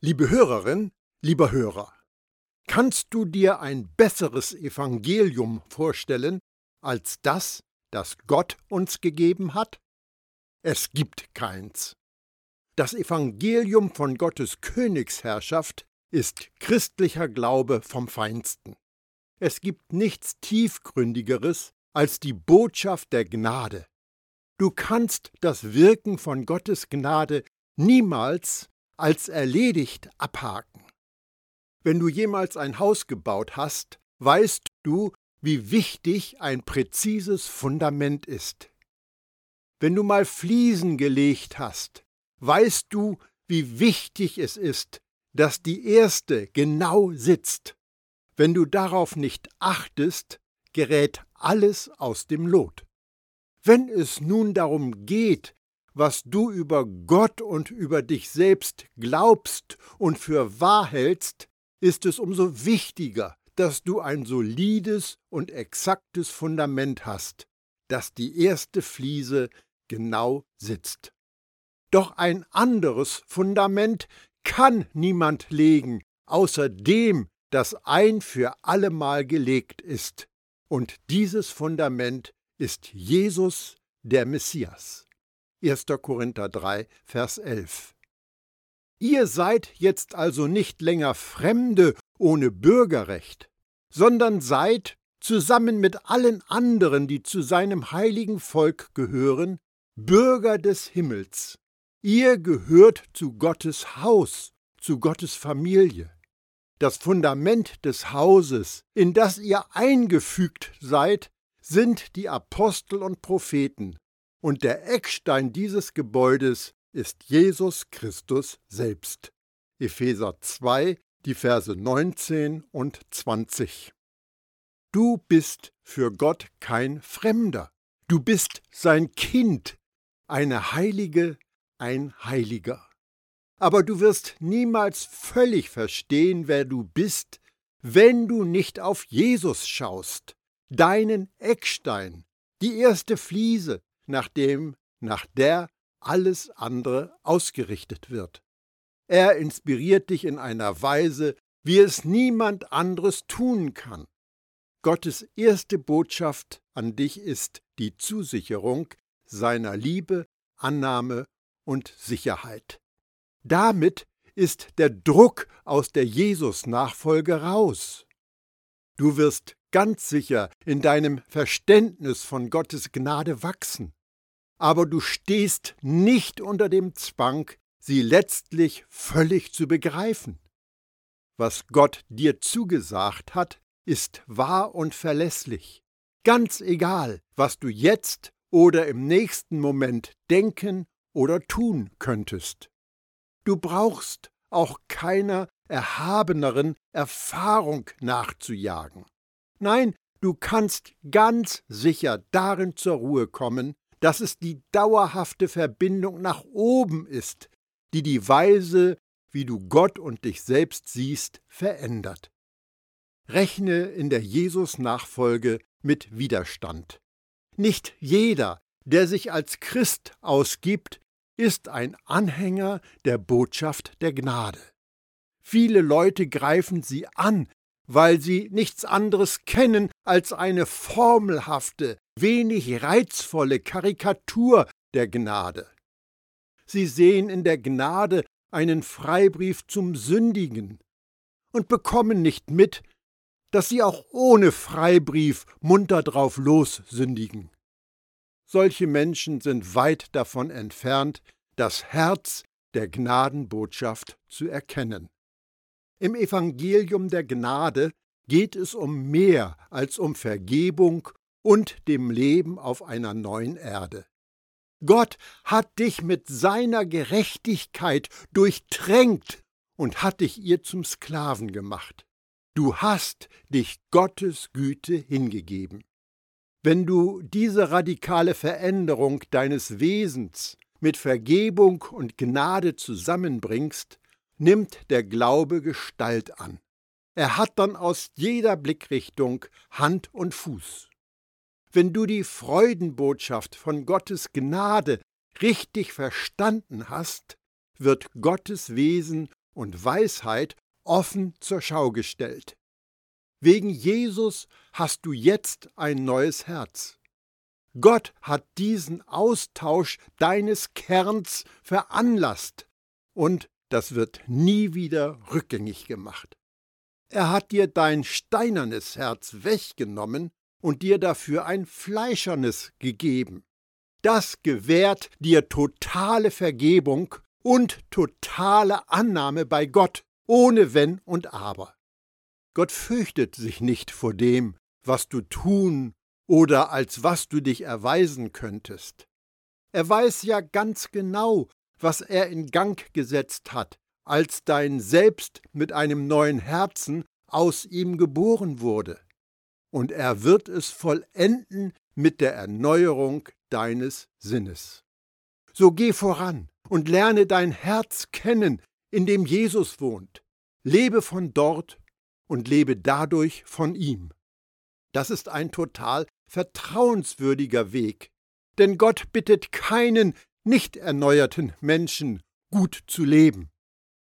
Liebe Hörerin, lieber Hörer, kannst du dir ein besseres Evangelium vorstellen als das, das Gott uns gegeben hat? Es gibt keins. Das Evangelium von Gottes Königsherrschaft ist christlicher Glaube vom Feinsten. Es gibt nichts Tiefgründigeres als die Botschaft der Gnade. Du kannst das Wirken von Gottes Gnade niemals als erledigt abhaken. Wenn du jemals ein Haus gebaut hast, weißt du, wie wichtig ein präzises Fundament ist. Wenn du mal Fliesen gelegt hast, weißt du, wie wichtig es ist, dass die erste genau sitzt. Wenn du darauf nicht achtest, gerät alles aus dem Lot. Wenn es nun darum geht, was du über Gott und über dich selbst glaubst und für wahr hältst, ist es umso wichtiger, dass du ein solides und exaktes Fundament hast, dass die erste Fliese genau sitzt. Doch ein anderes Fundament kann niemand legen, außer dem, das ein für allemal gelegt ist. Und dieses Fundament ist Jesus, der Messias. 1. Korinther 3, Vers 11. Ihr seid jetzt also nicht länger Fremde ohne Bürgerrecht, sondern seid, zusammen mit allen anderen, die zu seinem heiligen Volk gehören, Bürger des Himmels. Ihr gehört zu Gottes Haus, zu Gottes Familie. Das Fundament des Hauses, in das ihr eingefügt seid, sind die Apostel und Propheten, und der Eckstein dieses Gebäudes ist Jesus Christus selbst. Epheser 2, die Verse 19 und 20. Du bist für Gott kein Fremder, du bist sein Kind, eine Heilige, ein Heiliger. Aber du wirst niemals völlig verstehen, wer du bist, wenn du nicht auf Jesus schaust, deinen Eckstein, die erste Fliese, nach dem, nach der alles andere ausgerichtet wird. Er inspiriert dich in einer Weise, wie es niemand anderes tun kann. Gottes erste Botschaft an dich ist die Zusicherung seiner Liebe, Annahme und Sicherheit. Damit ist der Druck aus der Jesus-Nachfolge raus. Du wirst ganz sicher in deinem Verständnis von Gottes Gnade wachsen aber du stehst nicht unter dem Zwang, sie letztlich völlig zu begreifen. Was Gott dir zugesagt hat, ist wahr und verlässlich. Ganz egal, was du jetzt oder im nächsten Moment denken oder tun könntest. Du brauchst auch keiner erhabeneren Erfahrung nachzujagen. Nein, du kannst ganz sicher darin zur Ruhe kommen, dass es die dauerhafte Verbindung nach oben ist, die die Weise, wie du Gott und dich selbst siehst, verändert. Rechne in der Jesus-Nachfolge mit Widerstand. Nicht jeder, der sich als Christ ausgibt, ist ein Anhänger der Botschaft der Gnade. Viele Leute greifen sie an, weil sie nichts anderes kennen als eine formelhafte, wenig reizvolle Karikatur der Gnade. Sie sehen in der Gnade einen Freibrief zum Sündigen und bekommen nicht mit, dass sie auch ohne Freibrief munter drauf los sündigen. Solche Menschen sind weit davon entfernt, das Herz der Gnadenbotschaft zu erkennen. Im Evangelium der Gnade geht es um mehr als um Vergebung und dem Leben auf einer neuen Erde. Gott hat dich mit seiner Gerechtigkeit durchtränkt und hat dich ihr zum Sklaven gemacht. Du hast dich Gottes Güte hingegeben. Wenn du diese radikale Veränderung deines Wesens mit Vergebung und Gnade zusammenbringst, nimmt der Glaube Gestalt an. Er hat dann aus jeder Blickrichtung Hand und Fuß. Wenn du die Freudenbotschaft von Gottes Gnade richtig verstanden hast, wird Gottes Wesen und Weisheit offen zur Schau gestellt. Wegen Jesus hast du jetzt ein neues Herz. Gott hat diesen Austausch deines Kerns veranlasst und das wird nie wieder rückgängig gemacht. Er hat dir dein steinernes Herz weggenommen und dir dafür ein fleischernes gegeben. Das gewährt dir totale Vergebung und totale Annahme bei Gott, ohne Wenn und Aber. Gott fürchtet sich nicht vor dem, was du tun oder als was du dich erweisen könntest. Er weiß ja ganz genau, was er in Gang gesetzt hat, als dein Selbst mit einem neuen Herzen aus ihm geboren wurde. Und er wird es vollenden mit der Erneuerung deines Sinnes. So geh voran und lerne dein Herz kennen, in dem Jesus wohnt. Lebe von dort und lebe dadurch von ihm. Das ist ein total vertrauenswürdiger Weg, denn Gott bittet keinen nicht erneuerten Menschen, gut zu leben.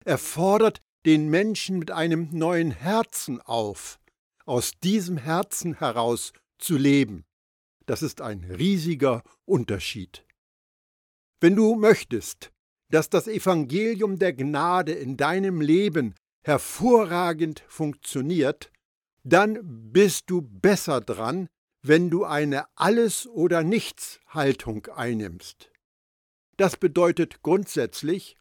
Er fordert den Menschen mit einem neuen Herzen auf, aus diesem Herzen heraus zu leben. Das ist ein riesiger Unterschied. Wenn du möchtest, dass das Evangelium der Gnade in deinem Leben hervorragend funktioniert, dann bist du besser dran, wenn du eine Alles- oder Nichts-Haltung einnimmst. Das bedeutet grundsätzlich,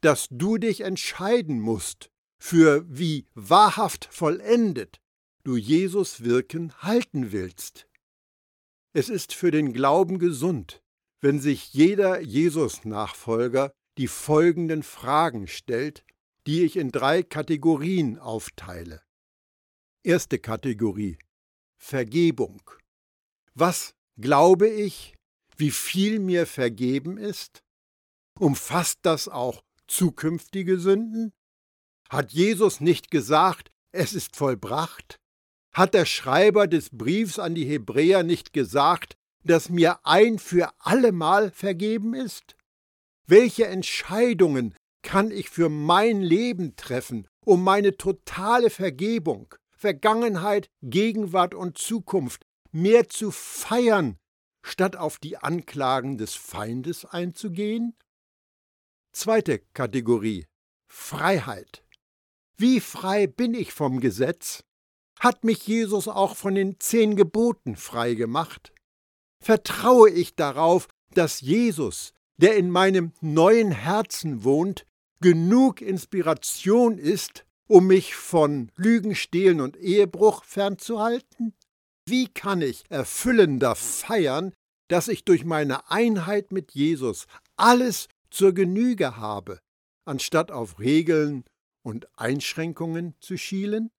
dass du dich entscheiden musst, für wie wahrhaft vollendet du Jesus Wirken halten willst. Es ist für den Glauben gesund, wenn sich jeder Jesus-Nachfolger die folgenden Fragen stellt, die ich in drei Kategorien aufteile. Erste Kategorie Vergebung. Was glaube ich, wie viel mir vergeben ist? Umfasst das auch zukünftige Sünden? Hat Jesus nicht gesagt, es ist vollbracht? Hat der Schreiber des Briefs an die Hebräer nicht gesagt, dass mir ein für allemal vergeben ist? Welche Entscheidungen kann ich für mein Leben treffen, um meine totale Vergebung, Vergangenheit, Gegenwart und Zukunft mehr zu feiern, statt auf die Anklagen des Feindes einzugehen? Zweite Kategorie Freiheit. Wie frei bin ich vom Gesetz? Hat mich Jesus auch von den zehn Geboten frei gemacht? Vertraue ich darauf, dass Jesus, der in meinem neuen Herzen wohnt, genug Inspiration ist, um mich von Lügen, Stehlen und Ehebruch fernzuhalten? Wie kann ich erfüllender feiern, dass ich durch meine Einheit mit Jesus alles zur Genüge habe, anstatt auf Regeln und Einschränkungen zu schielen?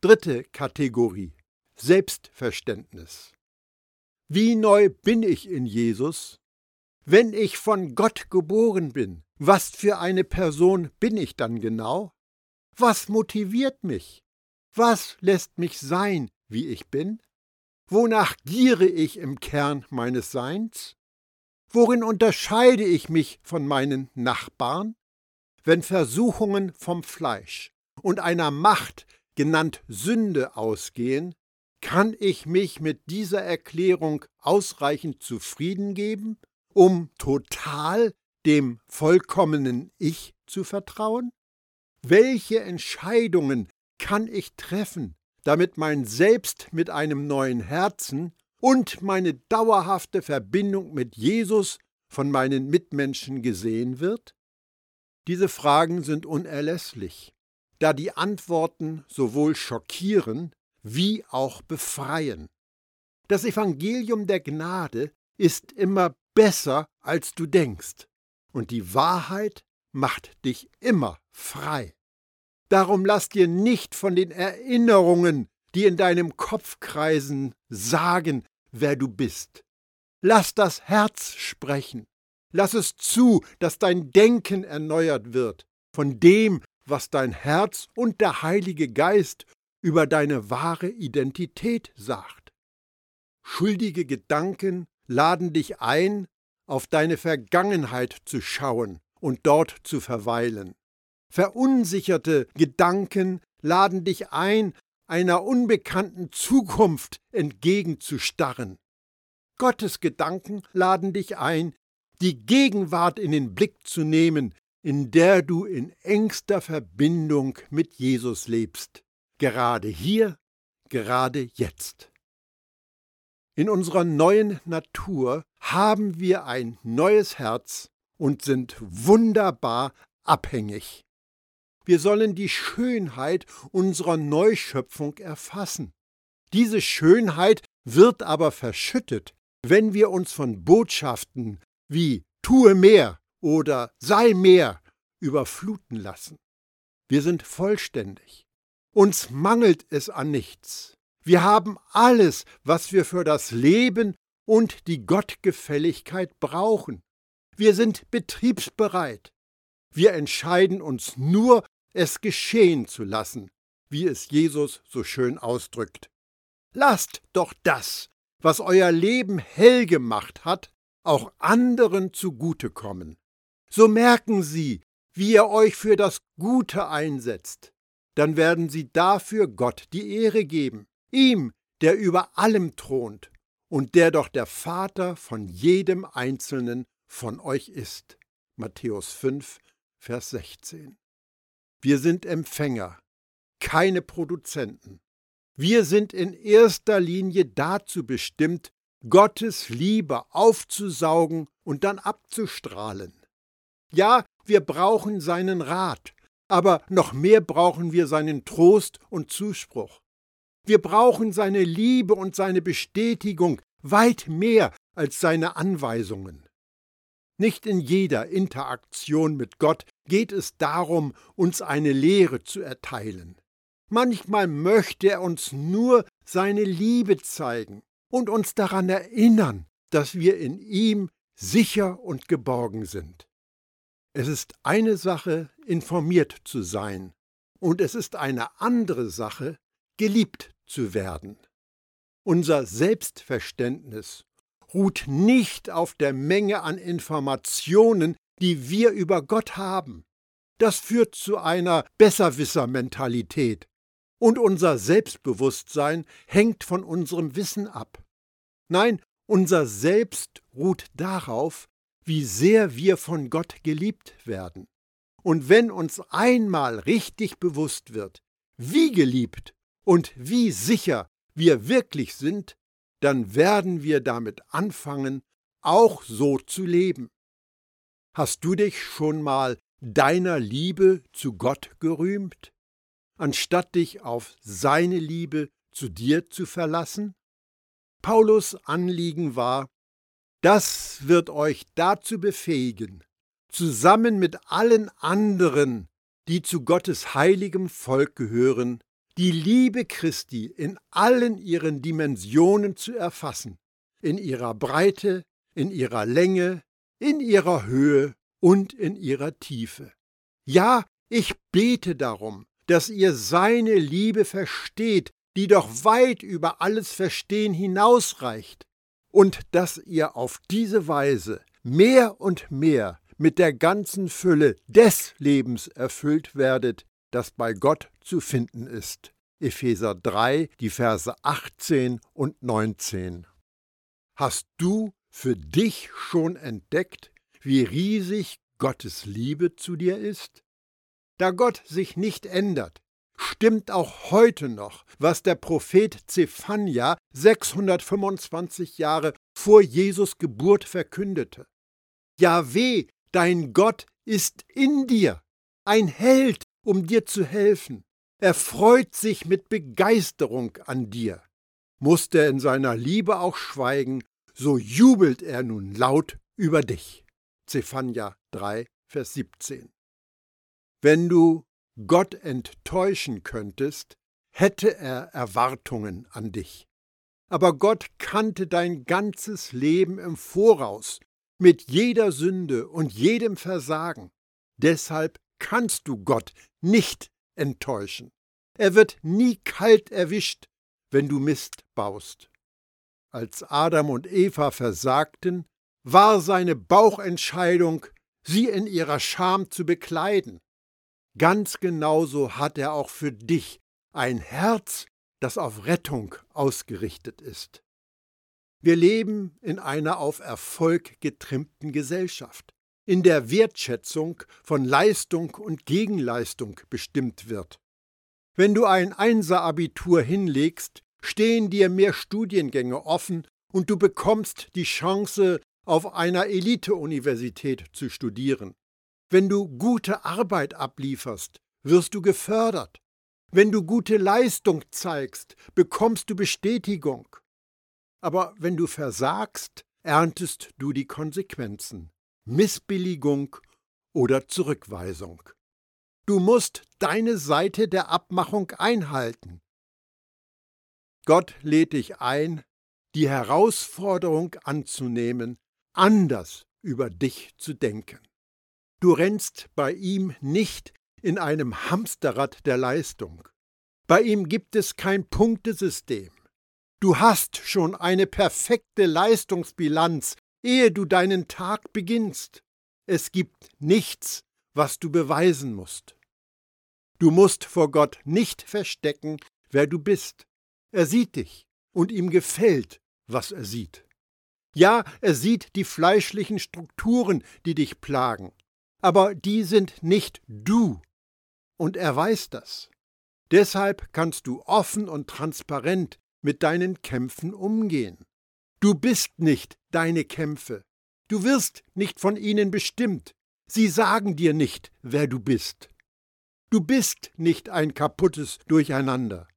Dritte Kategorie Selbstverständnis. Wie neu bin ich in Jesus? Wenn ich von Gott geboren bin, was für eine Person bin ich dann genau? Was motiviert mich? Was lässt mich sein, wie ich bin? Wonach giere ich im Kern meines Seins? Worin unterscheide ich mich von meinen Nachbarn? Wenn Versuchungen vom Fleisch und einer Macht, genannt Sünde, ausgehen, kann ich mich mit dieser Erklärung ausreichend zufrieden geben, um total dem vollkommenen Ich zu vertrauen? Welche Entscheidungen kann ich treffen, damit mein Selbst mit einem neuen Herzen und meine dauerhafte Verbindung mit Jesus von meinen Mitmenschen gesehen wird? Diese Fragen sind unerlässlich, da die Antworten sowohl schockieren wie auch befreien. Das Evangelium der Gnade ist immer besser, als du denkst, und die Wahrheit macht dich immer frei. Darum lass dir nicht von den Erinnerungen, die in deinem Kopf kreisen, sagen, wer du bist. Lass das Herz sprechen. Lass es zu, dass dein Denken erneuert wird von dem, was dein Herz und der Heilige Geist über deine wahre Identität sagt. Schuldige Gedanken laden dich ein, auf deine Vergangenheit zu schauen und dort zu verweilen. Verunsicherte Gedanken laden dich ein, einer unbekannten Zukunft entgegenzustarren. Gottes Gedanken laden dich ein, die Gegenwart in den Blick zu nehmen, in der du in engster Verbindung mit Jesus lebst, gerade hier, gerade jetzt. In unserer neuen Natur haben wir ein neues Herz und sind wunderbar abhängig. Wir sollen die Schönheit unserer Neuschöpfung erfassen. Diese Schönheit wird aber verschüttet, wenn wir uns von Botschaften wie tue mehr oder sei mehr überfluten lassen. Wir sind vollständig. Uns mangelt es an nichts. Wir haben alles, was wir für das Leben und die Gottgefälligkeit brauchen. Wir sind betriebsbereit. Wir entscheiden uns nur, es geschehen zu lassen, wie es Jesus so schön ausdrückt. Lasst doch das, was euer Leben hell gemacht hat, auch anderen zugutekommen. So merken sie, wie ihr euch für das Gute einsetzt. Dann werden sie dafür Gott die Ehre geben, ihm, der über allem thront und der doch der Vater von jedem Einzelnen von euch ist. Matthäus 5, Vers 16. Wir sind Empfänger, keine Produzenten. Wir sind in erster Linie dazu bestimmt, Gottes Liebe aufzusaugen und dann abzustrahlen. Ja, wir brauchen seinen Rat, aber noch mehr brauchen wir seinen Trost und Zuspruch. Wir brauchen seine Liebe und seine Bestätigung weit mehr als seine Anweisungen. Nicht in jeder Interaktion mit Gott geht es darum, uns eine Lehre zu erteilen. Manchmal möchte er uns nur seine Liebe zeigen und uns daran erinnern, dass wir in ihm sicher und geborgen sind. Es ist eine Sache, informiert zu sein, und es ist eine andere Sache, geliebt zu werden. Unser Selbstverständnis ruht nicht auf der Menge an Informationen, die wir über Gott haben. Das führt zu einer Besserwisser-Mentalität, und unser Selbstbewusstsein hängt von unserem Wissen ab. Nein, unser Selbst ruht darauf, wie sehr wir von Gott geliebt werden. Und wenn uns einmal richtig bewusst wird, wie geliebt und wie sicher wir wirklich sind, dann werden wir damit anfangen, auch so zu leben. Hast du dich schon mal deiner Liebe zu Gott gerühmt? anstatt dich auf seine Liebe zu dir zu verlassen? Paulus Anliegen war, das wird euch dazu befähigen, zusammen mit allen anderen, die zu Gottes heiligem Volk gehören, die Liebe Christi in allen ihren Dimensionen zu erfassen, in ihrer Breite, in ihrer Länge, in ihrer Höhe und in ihrer Tiefe. Ja, ich bete darum, dass ihr seine Liebe versteht, die doch weit über alles Verstehen hinausreicht, und dass ihr auf diese Weise mehr und mehr mit der ganzen Fülle des Lebens erfüllt werdet, das bei Gott zu finden ist. Epheser 3, die Verse 18 und 19. Hast du für dich schon entdeckt, wie riesig Gottes Liebe zu dir ist? Da Gott sich nicht ändert, stimmt auch heute noch, was der Prophet Zephania 625 Jahre vor Jesus Geburt verkündete. Jahweh, dein Gott, ist in dir, ein Held, um dir zu helfen. Er freut sich mit Begeisterung an dir. Musste er in seiner Liebe auch schweigen, so jubelt er nun laut über dich. Zephania 3, Vers 17. Wenn du Gott enttäuschen könntest, hätte er Erwartungen an dich. Aber Gott kannte dein ganzes Leben im Voraus, mit jeder Sünde und jedem Versagen. Deshalb kannst du Gott nicht enttäuschen. Er wird nie kalt erwischt, wenn du Mist baust. Als Adam und Eva versagten, war seine Bauchentscheidung, sie in ihrer Scham zu bekleiden. ganz genauso hat er auch für dich ein Herz, das auf Rettung ausgerichtet ist. Wir leben in einer auf Erfolg getrimmten Gesellschaft, in der Wertschätzung von Leistung und Gegenleistung bestimmt wird. Wenn du ein Einser-Abitur hinlegst, stehen dir mehr Studiengänge offen und du bekommst die Chance, auf einer Elite-Universität zu studieren. Wenn du gute Arbeit ablieferst, wirst du gefördert. Wenn du gute Leistung zeigst, bekommst du Bestätigung. Aber wenn du versagst, erntest du die Konsequenzen Missbilligung oder Zurückweisung. Du musst deine Seite der Abmachung einhalten. Gott lädt dich ein, die Herausforderung anzunehmen, anders über dich zu denken. Du rennst bei ihm nicht in einem Hamsterrad der Leistung. Bei ihm gibt es kein Punktesystem. Du hast schon eine perfekte Leistungsbilanz, ehe du deinen Tag beginnst. Es gibt nichts, was du beweisen musst. Du musst vor Gott nicht verstecken, wer du bist. Er sieht dich und ihm gefällt, was er sieht. Ja, er sieht die fleischlichen Strukturen, die dich plagen aber die sind nicht du. Und er weiß das. Deshalb kannst du offen und transparent mit deinen Kämpfen umgehen. Du bist nicht deine Kämpfe. Du wirst nicht von ihnen bestimmt. Sie sagen dir nicht, wer du bist. Du bist nicht ein kaputtes Durcheinander.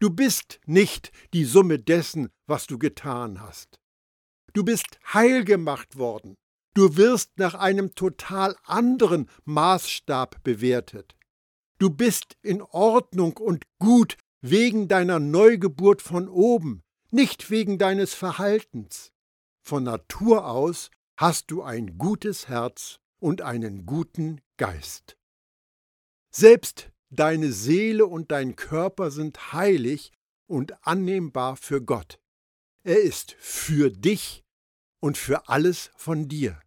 Du bist nicht die Summe dessen, was du getan hast. Du bist heil gemacht worden. Du wirst nach einem total anderen Maßstab bewertet. Du bist in Ordnung und gut wegen deiner Neugeburt von oben, nicht wegen deines Verhaltens. Von Natur aus hast du ein gutes Herz und einen guten Geist. Selbst deine Seele und dein Körper sind heilig und annehmbar für Gott. Er ist für dich und für alles von dir.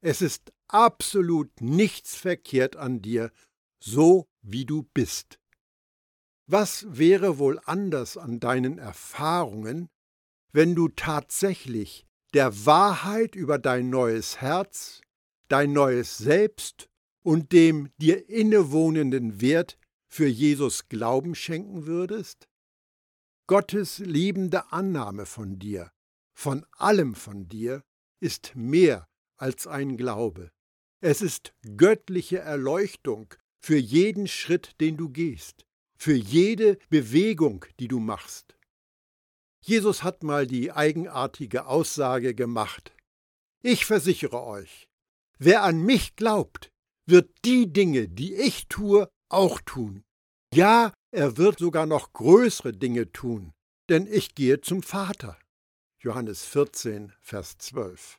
Es ist absolut nichts verkehrt an dir, so wie du bist. Was wäre wohl anders an deinen Erfahrungen, wenn du tatsächlich der Wahrheit über dein neues Herz, dein neues Selbst und dem dir innewohnenden Wert für Jesus Glauben schenken würdest? Gottes liebende Annahme von dir, von allem von dir, ist mehr als ein Glaube. Es ist göttliche Erleuchtung für jeden Schritt, den du gehst, für jede Bewegung, die du machst. Jesus hat mal die eigenartige Aussage gemacht. Ich versichere euch, wer an mich glaubt, wird die Dinge, die ich tue, auch tun. Ja, er wird sogar noch größere Dinge tun, denn ich gehe zum Vater. Johannes 14, Vers 12.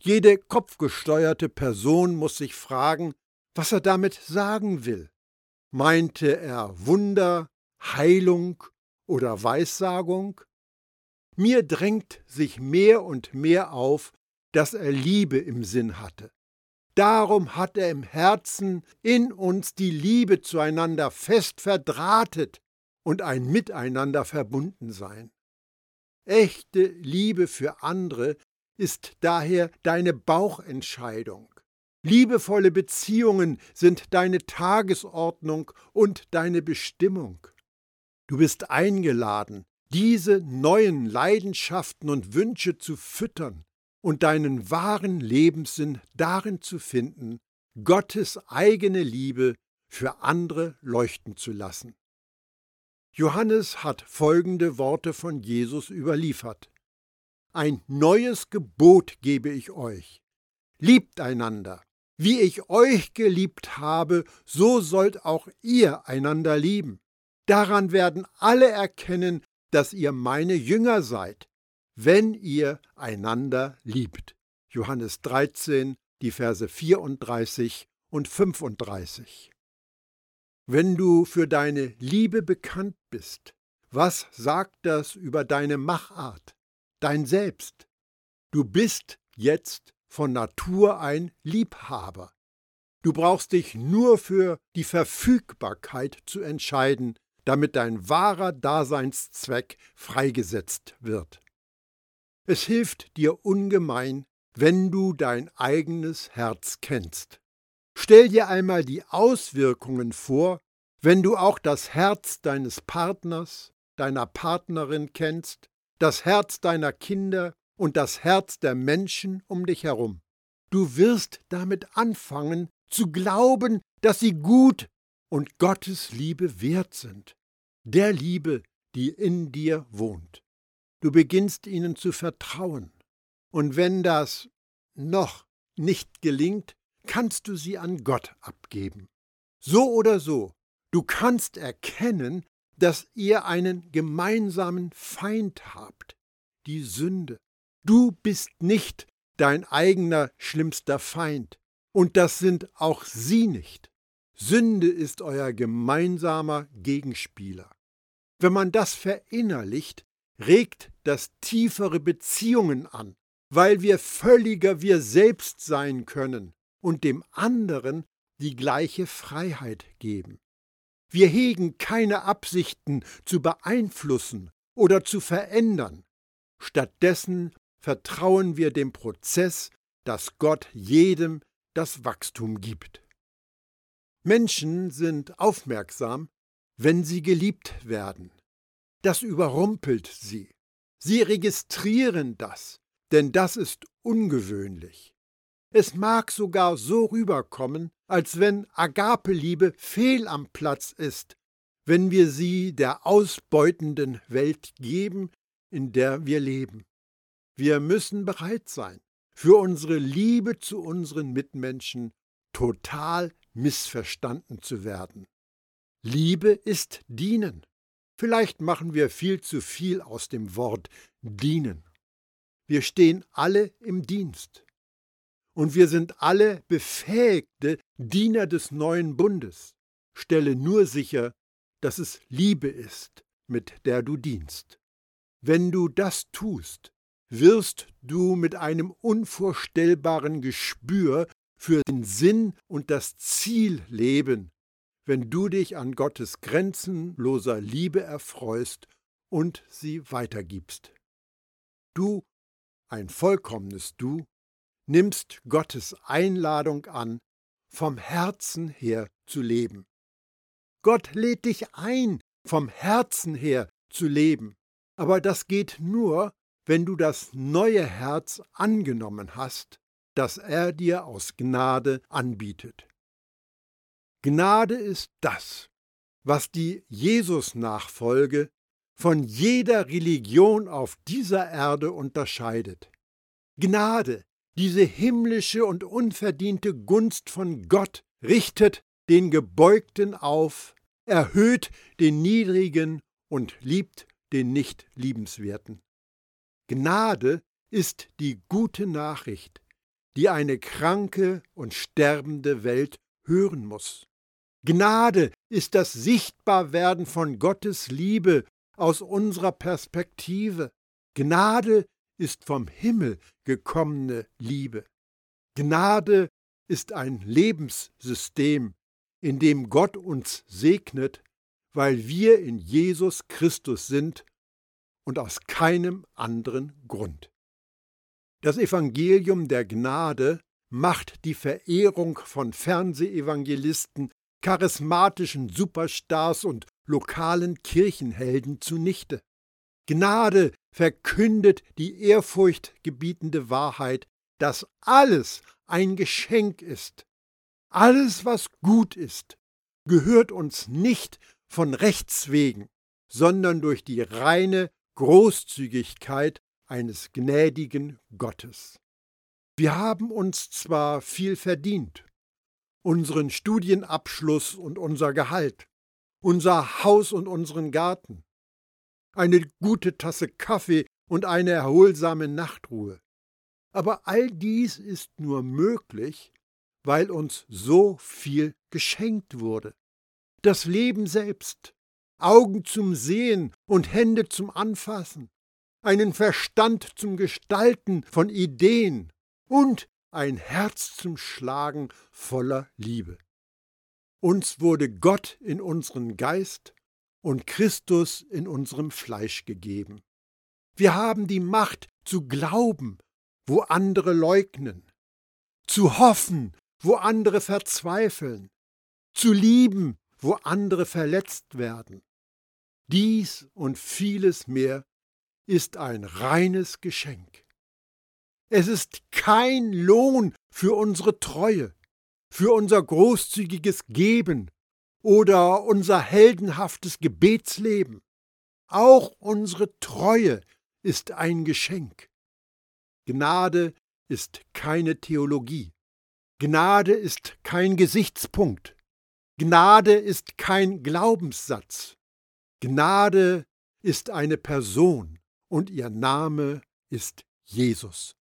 Jede kopfgesteuerte Person muss sich fragen, was er damit sagen will. Meinte er Wunder, Heilung oder Weissagung? Mir drängt sich mehr und mehr auf, dass er Liebe im Sinn hatte. Darum hat er im Herzen in uns die Liebe zueinander fest verdrahtet und ein Miteinander verbunden sein. Echte Liebe für andere ist daher deine Bauchentscheidung. Liebevolle Beziehungen sind deine Tagesordnung und deine Bestimmung. Du bist eingeladen, diese neuen Leidenschaften und Wünsche zu füttern und deinen wahren Lebenssinn darin zu finden, Gottes eigene Liebe für andere leuchten zu lassen. Johannes hat folgende Worte von Jesus überliefert. Ein neues Gebot gebe ich euch. Liebt einander. Wie ich euch geliebt habe, so sollt auch ihr einander lieben. Daran werden alle erkennen, dass ihr meine Jünger seid, wenn ihr einander liebt. Johannes 13, die Verse 34 und 35. Wenn du für deine Liebe bekannt bist, was sagt das über deine Machart? dein Selbst. Du bist jetzt von Natur ein Liebhaber. Du brauchst dich nur für die Verfügbarkeit zu entscheiden, damit dein wahrer Daseinszweck freigesetzt wird. Es hilft dir ungemein, wenn du dein eigenes Herz kennst. Stell dir einmal die Auswirkungen vor, wenn du auch das Herz deines Partners, deiner Partnerin kennst, das Herz deiner Kinder und das Herz der Menschen um dich herum. Du wirst damit anfangen zu glauben, dass sie gut und Gottes Liebe wert sind, der Liebe, die in dir wohnt. Du beginnst ihnen zu vertrauen, und wenn das noch nicht gelingt, kannst du sie an Gott abgeben. So oder so, du kannst erkennen, dass ihr einen gemeinsamen Feind habt, die Sünde. Du bist nicht dein eigener schlimmster Feind, und das sind auch sie nicht. Sünde ist euer gemeinsamer Gegenspieler. Wenn man das verinnerlicht, regt das tiefere Beziehungen an, weil wir völliger wir selbst sein können und dem anderen die gleiche Freiheit geben. Wir hegen keine Absichten zu beeinflussen oder zu verändern. Stattdessen vertrauen wir dem Prozess, dass Gott jedem das Wachstum gibt. Menschen sind aufmerksam, wenn sie geliebt werden. Das überrumpelt sie. Sie registrieren das, denn das ist ungewöhnlich. Es mag sogar so rüberkommen, als wenn Agapeliebe fehl am Platz ist, wenn wir sie der ausbeutenden Welt geben, in der wir leben. Wir müssen bereit sein, für unsere Liebe zu unseren Mitmenschen total missverstanden zu werden. Liebe ist dienen. Vielleicht machen wir viel zu viel aus dem Wort dienen. Wir stehen alle im Dienst. Und wir sind alle befähigte Diener des neuen Bundes. Stelle nur sicher, dass es Liebe ist, mit der du dienst. Wenn du das tust, wirst du mit einem unvorstellbaren Gespür für den Sinn und das Ziel leben, wenn du dich an Gottes grenzenloser Liebe erfreust und sie weitergibst. Du, ein vollkommenes Du, nimmst Gottes Einladung an, vom Herzen her zu leben. Gott lädt dich ein, vom Herzen her zu leben. Aber das geht nur, wenn du das neue Herz angenommen hast, das er dir aus Gnade anbietet. Gnade ist das, was die Jesus-Nachfolge von jeder Religion auf dieser Erde unterscheidet. Gnade, diese himmlische und unverdiente Gunst von Gott, richtet den Gebeugten auf, erhöht den Niedrigen und liebt den nicht Liebenswerten. Gnade ist die gute Nachricht, die eine kranke und sterbende Welt hören muss. Gnade ist das Sichtbarwerden von Gottes Liebe aus unserer Perspektive. Gnade ist vom Himmel gekommene Liebe. Gnade ist ein Lebenssystem, in dem Gott uns segnet, weil wir in Jesus Christus sind und aus keinem anderen Grund. Das Evangelium der Gnade macht die Verehrung von Fernsehevangelisten, charismatischen Superstars und lokalen Kirchenhelden zunichte. Gnade verkündet die ehrfurchtgebietende Wahrheit, dass alles ein Geschenk ist. Alles, was gut ist, gehört uns nicht von Rechts wegen, sondern durch die reine Großzügigkeit eines gnädigen Gottes. Wir haben uns zwar viel verdient, unseren Studienabschluss und unser Gehalt, unser Haus und unseren Garten, eine gute Tasse Kaffee und eine erholsame Nachtruhe. Aber all dies ist nur möglich, weil uns so viel geschenkt wurde. Das Leben selbst, Augen zum Sehen und Hände zum Anfassen, einen Verstand zum Gestalten von Ideen und ein Herz zum Schlagen voller Liebe. Uns wurde Gott in unseren Geist und Christus in unserem Fleisch gegeben. Wir haben die Macht zu glauben, wo andere leugnen, zu hoffen, wo andere verzweifeln, zu lieben, wo andere verletzt werden. Dies und vieles mehr ist ein reines Geschenk. Es ist kein Lohn für unsere Treue, für unser großzügiges Geben oder unser heldenhaftes Gebetsleben. Auch unsere Treue ist ein Geschenk. Gnade ist keine Theologie. Gnade ist kein Gesichtspunkt. Gnade ist kein Glaubenssatz. Gnade ist eine Person und ihr Name ist Jesus.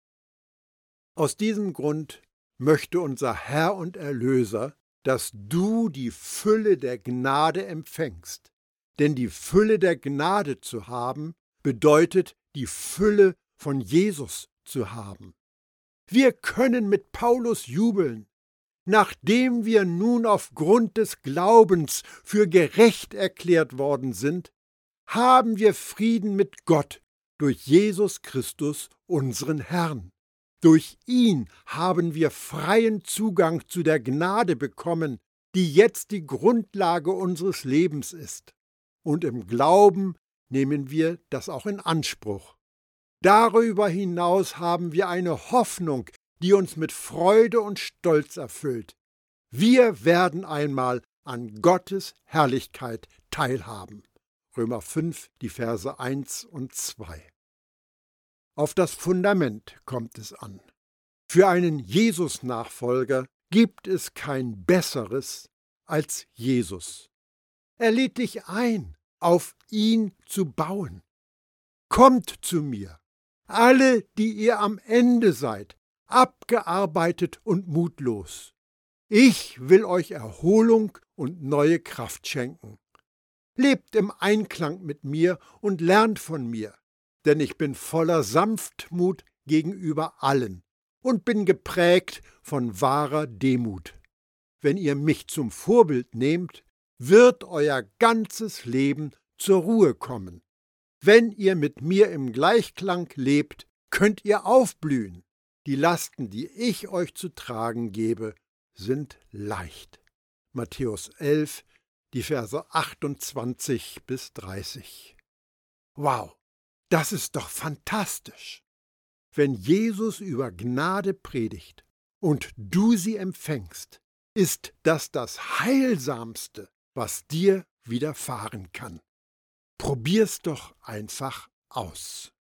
Aus diesem Grund möchte unser Herr und Erlöser, dass du die Fülle der Gnade empfängst. Denn die Fülle der Gnade zu haben, bedeutet die Fülle von Jesus zu haben. Wir können mit Paulus jubeln, nachdem wir nun aufgrund des Glaubens für gerecht erklärt worden sind, haben wir Frieden mit Gott durch Jesus Christus, unseren Herrn. Durch ihn haben wir freien Zugang zu der Gnade bekommen, die jetzt die Grundlage unseres Lebens ist. Und im Glauben nehmen wir das auch in Anspruch. Darüber hinaus haben wir eine Hoffnung, die uns mit Freude und Stolz erfüllt. Wir werden einmal an Gottes Herrlichkeit teilhaben. Römer 5, die Verse 1 und 2. Auf das Fundament kommt es an. Für einen Jesus-Nachfolger gibt es kein Besseres als Jesus. Er lädt dich ein, auf ihn zu bauen. Kommt zu mir, alle, die ihr am Ende seid, abgearbeitet und mutlos. Ich will euch Erholung und neue Kraft schenken. Lebt im Einklang mit mir und lernt von mir, denn ich bin voller Sanftmut gegenüber allen und bin geprägt von wahrer Demut. Wenn ihr mich zum Vorbild nehmt, wird euer ganzes Leben zur Ruhe kommen. Wenn ihr mit mir im Gleichklang lebt, könnt ihr aufblühen. Die Lasten, die ich euch zu tragen gebe, sind leicht. Matthäus 11, die Verse 28 bis 30. Wow, das ist doch fantastisch. Wenn Jesus über Gnade predigt und du sie empfängst, ist das das Heilsamste, was dir widerfahren kann. Probier's doch einfach aus.